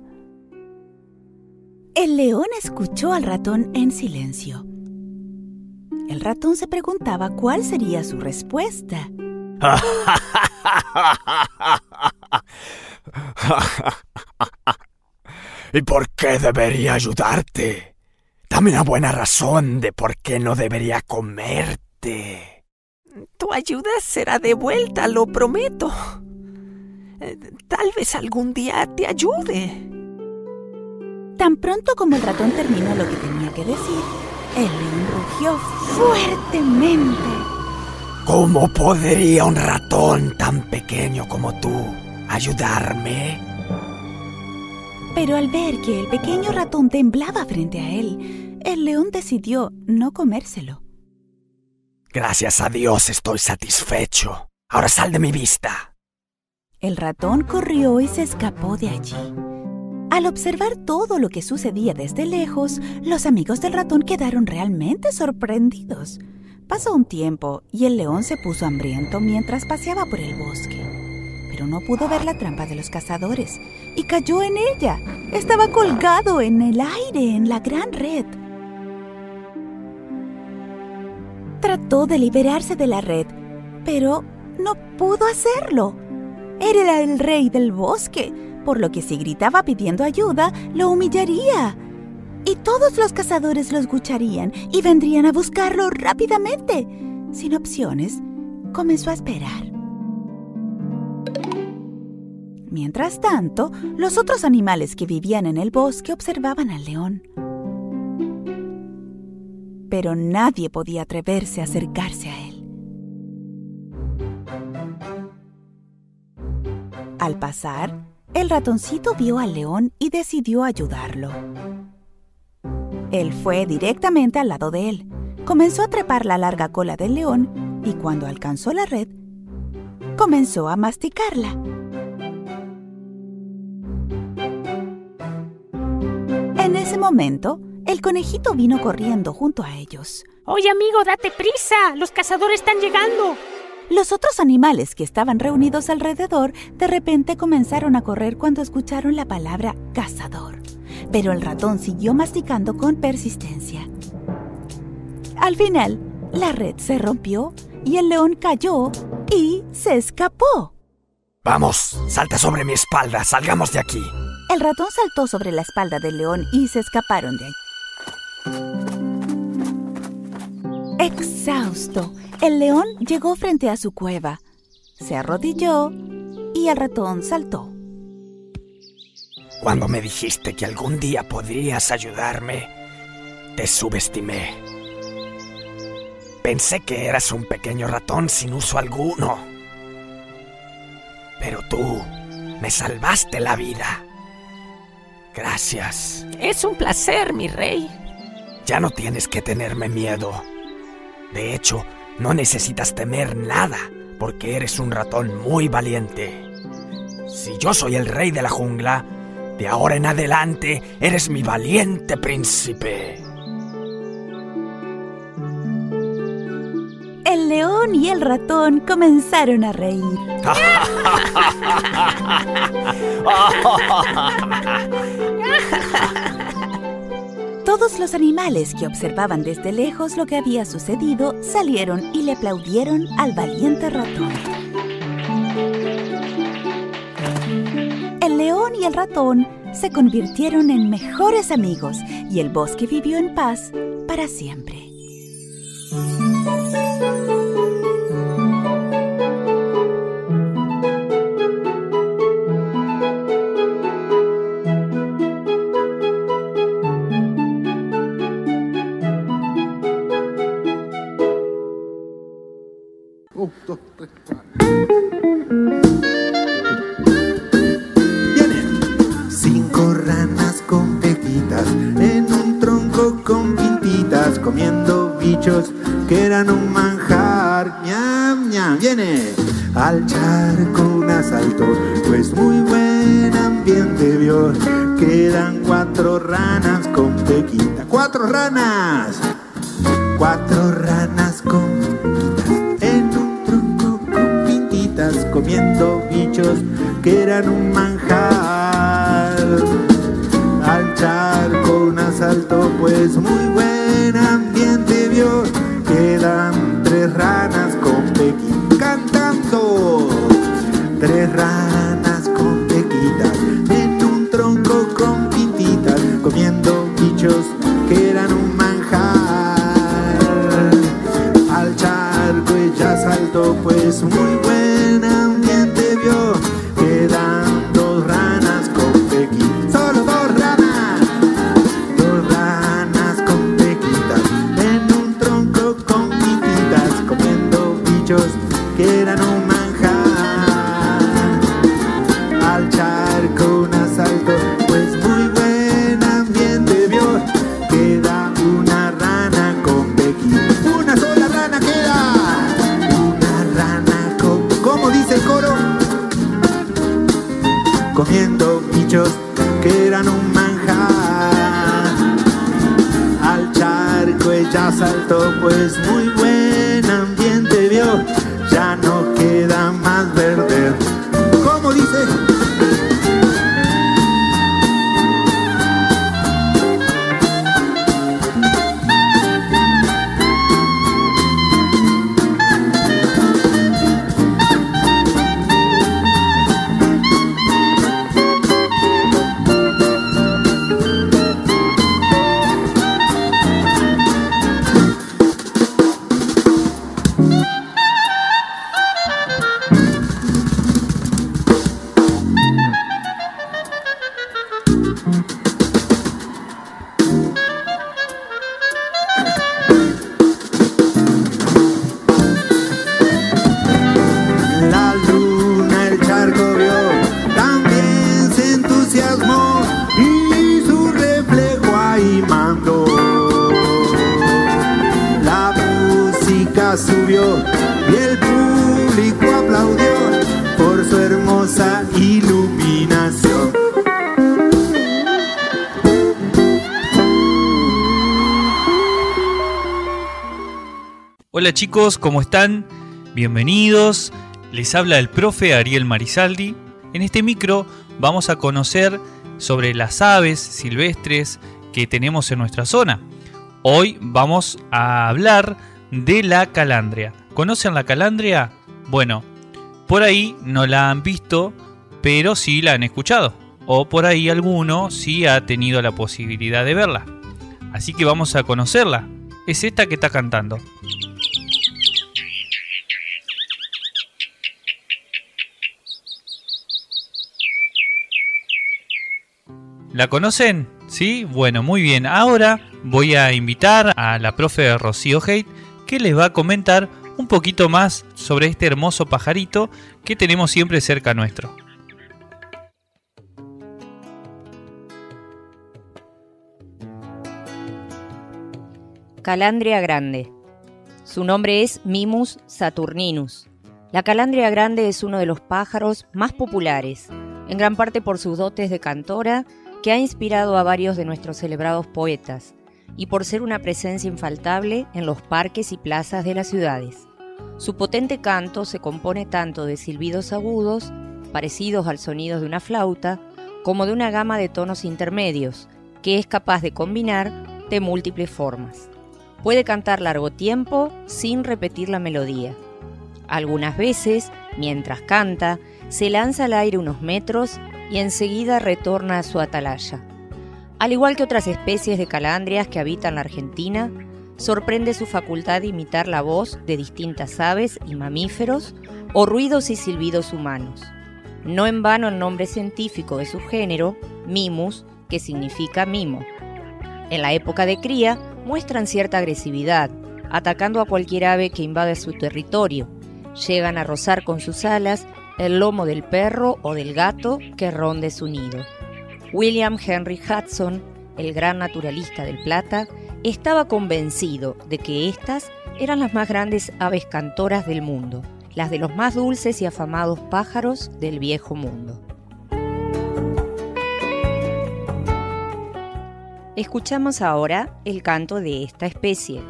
El león escuchó al ratón en silencio. El ratón se preguntaba cuál sería su respuesta. ¿Y por qué debería ayudarte? Dame una buena razón de por qué no debería comerte. Tu ayuda será de vuelta, lo prometo. Eh, Tal vez algún día te ayude. Tan pronto como el ratón terminó lo que tenía que decir, el león rugió fuertemente. ¿Cómo podría un ratón tan pequeño como tú ayudarme? Pero al ver que el pequeño ratón temblaba frente a él, el león decidió no comérselo. Gracias a Dios estoy satisfecho. Ahora sal de mi vista. El ratón corrió y se escapó de allí. Al observar todo lo que sucedía desde lejos, los amigos del ratón quedaron realmente sorprendidos. Pasó un tiempo y el león se puso hambriento mientras paseaba por el bosque. Pero no pudo ver la trampa de los cazadores y cayó en ella. Estaba colgado en el aire en la gran red. Trató de liberarse de la red, pero no pudo hacerlo. Era el rey del bosque, por lo que si gritaba pidiendo ayuda, lo humillaría. Y todos los cazadores lo escucharían y vendrían a buscarlo rápidamente. Sin opciones, comenzó a esperar. Mientras tanto, los otros animales que vivían en el bosque observaban al león. Pero nadie podía atreverse a acercarse a él. Al pasar, el ratoncito vio al león y decidió ayudarlo. Él fue directamente al lado de él. Comenzó a trepar la larga cola del león y cuando alcanzó la red, comenzó a masticarla. En ese momento, el conejito vino corriendo junto a ellos. Oye, amigo, date prisa. Los cazadores están llegando. Los otros animales que estaban reunidos alrededor de repente comenzaron a correr cuando escucharon la palabra cazador. Pero el ratón siguió masticando con persistencia. Al final, la red se rompió y el león cayó y se escapó. Vamos, salta sobre mi espalda, salgamos de aquí. El ratón saltó sobre la espalda del león y se escaparon de allí. Exhausto, el león llegó frente a su cueva, se arrodilló y el ratón saltó. Cuando me dijiste que algún día podrías ayudarme, te subestimé. Pensé que eras un pequeño ratón sin uso alguno. Pero tú me salvaste la vida. Gracias. Es un placer, mi rey. Ya no tienes que tenerme miedo. De hecho, no necesitas temer nada, porque eres un ratón muy valiente. Si yo soy el rey de la jungla, de ahora en adelante eres mi valiente príncipe. El león y el ratón comenzaron a reír. Todos los animales que observaban desde lejos lo que había sucedido salieron y le aplaudieron al valiente ratón. El león y el ratón se convirtieron en mejores amigos y el bosque vivió en paz para siempre. Ñam ñam viene al charco un asalto, pues muy buen ambiente vio. Quedan cuatro ranas con pequita, cuatro ranas, cuatro ranas con pequitas en un tronco con pintitas comiendo bichos que eran un manjar. Al charco un asalto, pues muy buen ambiente vio. Saltó, pues Hola chicos, ¿cómo están? Bienvenidos. Les habla el profe Ariel Marisaldi. En este micro vamos a conocer sobre las aves silvestres que tenemos en nuestra zona. Hoy vamos a hablar de la calandria. ¿Conocen la calandria? Bueno, por ahí no la han visto, pero sí la han escuchado. O por ahí alguno sí ha tenido la posibilidad de verla. Así que vamos a conocerla. Es esta que está cantando. ¿La conocen? ¿Sí? Bueno, muy bien. Ahora voy a invitar a la profe Rocío Haidt que les va a comentar un poquito más sobre este hermoso pajarito que tenemos siempre cerca nuestro. Calandria grande. Su nombre es Mimus saturninus. La calandria grande es uno de los pájaros más populares, en gran parte por sus dotes de cantora, que ha inspirado a varios de nuestros celebrados poetas, y por ser una presencia infaltable en los parques y plazas de las ciudades. Su potente canto se compone tanto de silbidos agudos, parecidos al sonido de una flauta, como de una gama de tonos intermedios, que es capaz de combinar de múltiples formas. Puede cantar largo tiempo sin repetir la melodía. Algunas veces, mientras canta, se lanza al aire unos metros y enseguida retorna a su atalaya. Al igual que otras especies de calandrias que habitan la Argentina, sorprende su facultad de imitar la voz de distintas aves y mamíferos o ruidos y silbidos humanos. No en vano el nombre científico de su género, Mimus, que significa mimo. En la época de cría muestran cierta agresividad, atacando a cualquier ave que invade su territorio. Llegan a rozar con sus alas el lomo del perro o del gato que ronde su nido. William Henry Hudson, el gran naturalista del Plata, estaba convencido de que estas eran las más grandes aves cantoras del mundo, las de los más dulces y afamados pájaros del viejo mundo. Escuchamos ahora el canto de esta especie.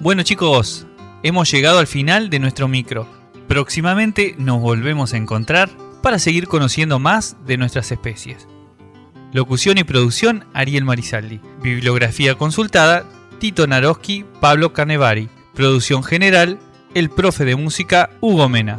Bueno chicos, hemos llegado al final de nuestro micro. Próximamente nos volvemos a encontrar para seguir conociendo más de nuestras especies. Locución y producción Ariel Marisaldi. Bibliografía consultada Tito Naroski, Pablo Canevari. Producción general el profe de música Hugo Mena.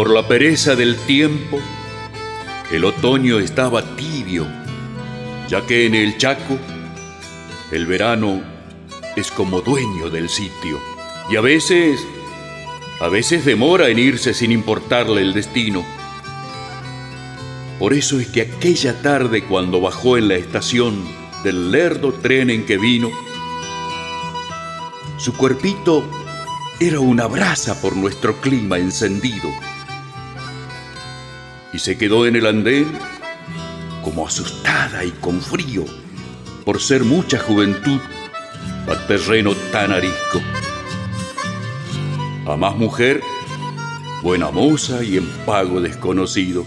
Por la pereza del tiempo, el otoño estaba tibio, ya que en el Chaco el verano es como dueño del sitio y a veces, a veces demora en irse sin importarle el destino. Por eso es que aquella tarde cuando bajó en la estación del lerdo tren en que vino, su cuerpito era una brasa por nuestro clima encendido y se quedó en el andén como asustada y con frío por ser mucha juventud a terreno tan arisco. A más mujer, buena moza y en pago desconocido.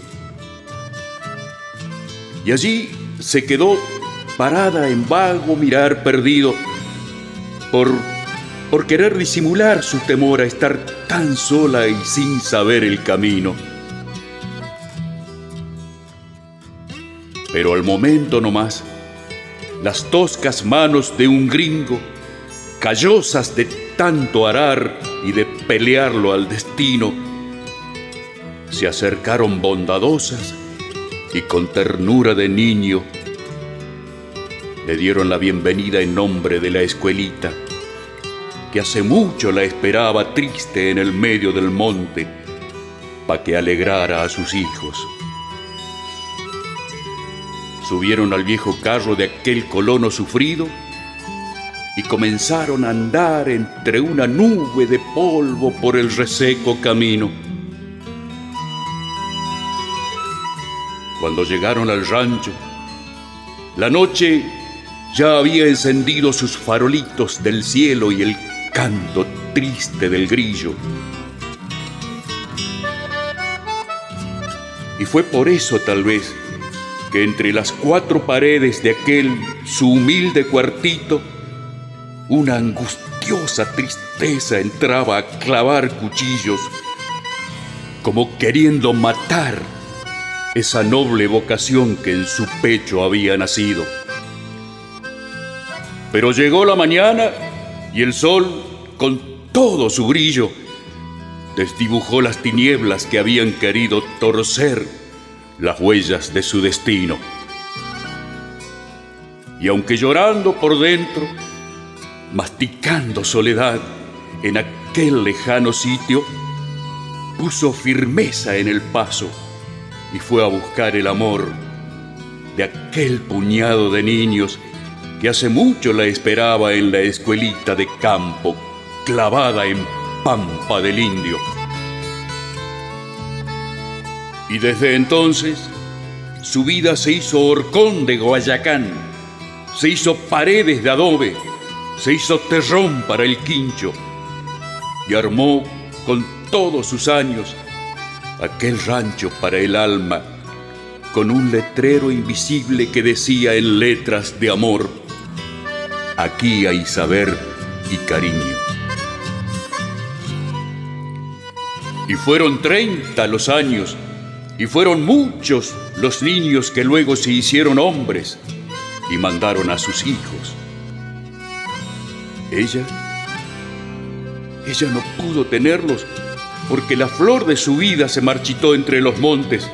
Y allí se quedó parada en vago mirar perdido por, por querer disimular su temor a estar tan sola y sin saber el camino. Pero al momento no más, las toscas manos de un gringo, callosas de tanto arar y de pelearlo al destino, se acercaron bondadosas y con ternura de niño le dieron la bienvenida en nombre de la escuelita, que hace mucho la esperaba triste en el medio del monte, para que alegrara a sus hijos. Subieron al viejo carro de aquel colono sufrido y comenzaron a andar entre una nube de polvo por el reseco camino. Cuando llegaron al rancho, la noche ya había encendido sus farolitos del cielo y el canto triste del grillo. Y fue por eso tal vez que entre las cuatro paredes de aquel su humilde cuartito, una angustiosa tristeza entraba a clavar cuchillos, como queriendo matar esa noble vocación que en su pecho había nacido. Pero llegó la mañana y el sol, con todo su brillo, desdibujó las tinieblas que habían querido torcer las huellas de su destino. Y aunque llorando por dentro, masticando soledad en aquel lejano sitio, puso firmeza en el paso y fue a buscar el amor de aquel puñado de niños que hace mucho la esperaba en la escuelita de campo, clavada en Pampa del Indio. Y desde entonces su vida se hizo horcón de Guayacán, se hizo paredes de adobe, se hizo terrón para el quincho y armó con todos sus años aquel rancho para el alma con un letrero invisible que decía en letras de amor, aquí hay saber y cariño. Y fueron treinta los años, y fueron muchos los niños que luego se hicieron hombres y mandaron a sus hijos. Ella, ella no pudo tenerlos porque la flor de su vida se marchitó entre los montes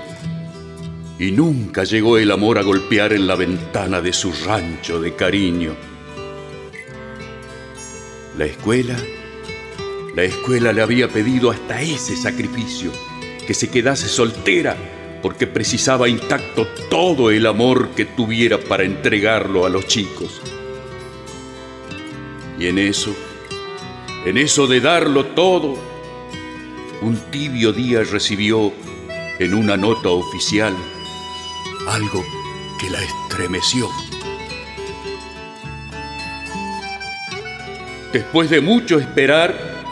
y nunca llegó el amor a golpear en la ventana de su rancho de cariño. La escuela, la escuela le había pedido hasta ese sacrificio, que se quedase soltera porque precisaba intacto todo el amor que tuviera para entregarlo a los chicos. Y en eso, en eso de darlo todo, un tibio día recibió en una nota oficial algo que la estremeció. Después de mucho esperar,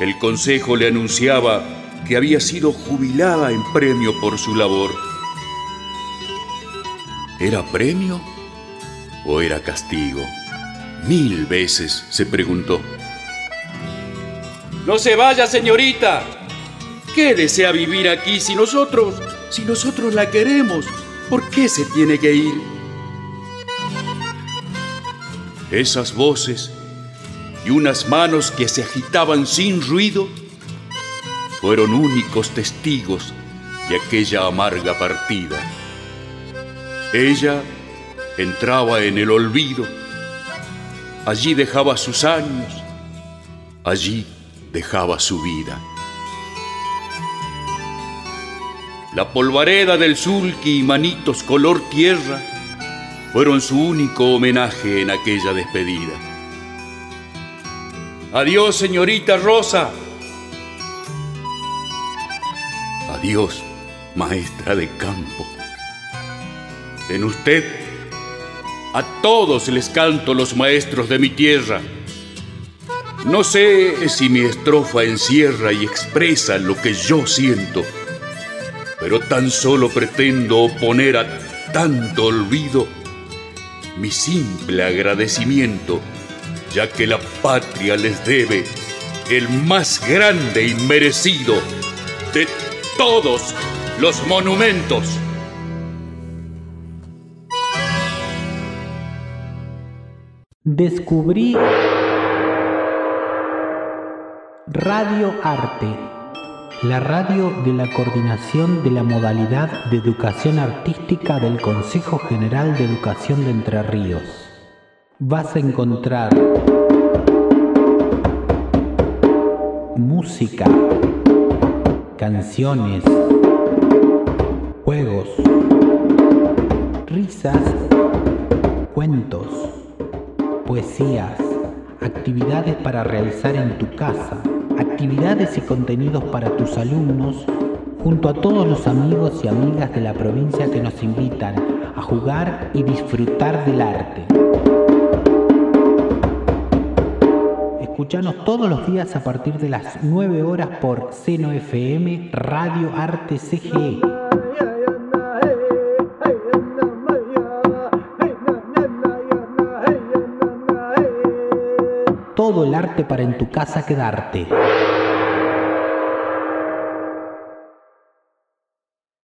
el consejo le anunciaba que había sido jubilada en premio por su labor. ¿Era premio o era castigo? Mil veces se preguntó. No se vaya, señorita. ¿Qué desea vivir aquí si nosotros, si nosotros la queremos? ¿Por qué se tiene que ir? Esas voces y unas manos que se agitaban sin ruido fueron únicos testigos de aquella amarga partida. Ella entraba en el olvido, allí dejaba sus años, allí dejaba su vida. La polvareda del sulky y manitos color tierra fueron su único homenaje en aquella despedida. Adiós, señorita Rosa. Adiós, maestra de campo. En usted, a todos les canto los maestros de mi tierra. No sé si mi estrofa encierra y expresa lo que yo siento, pero tan solo pretendo oponer a tanto olvido mi simple agradecimiento, ya que la patria les debe el más grande y merecido de todos los monumentos. Descubrí Radio Arte, la radio de la coordinación de la modalidad de educación artística del Consejo General de Educación de Entre Ríos. Vas a encontrar música, canciones, juegos, risas, cuentos, poesías, actividades para realizar en tu casa, actividades y contenidos para tus alumnos, junto a todos los amigos y amigas de la provincia que nos invitan a jugar y disfrutar del arte. Escuchanos todos los días a partir de las 9 horas por Seno FM Radio Arte CGE. Todo el arte para en tu casa quedarte.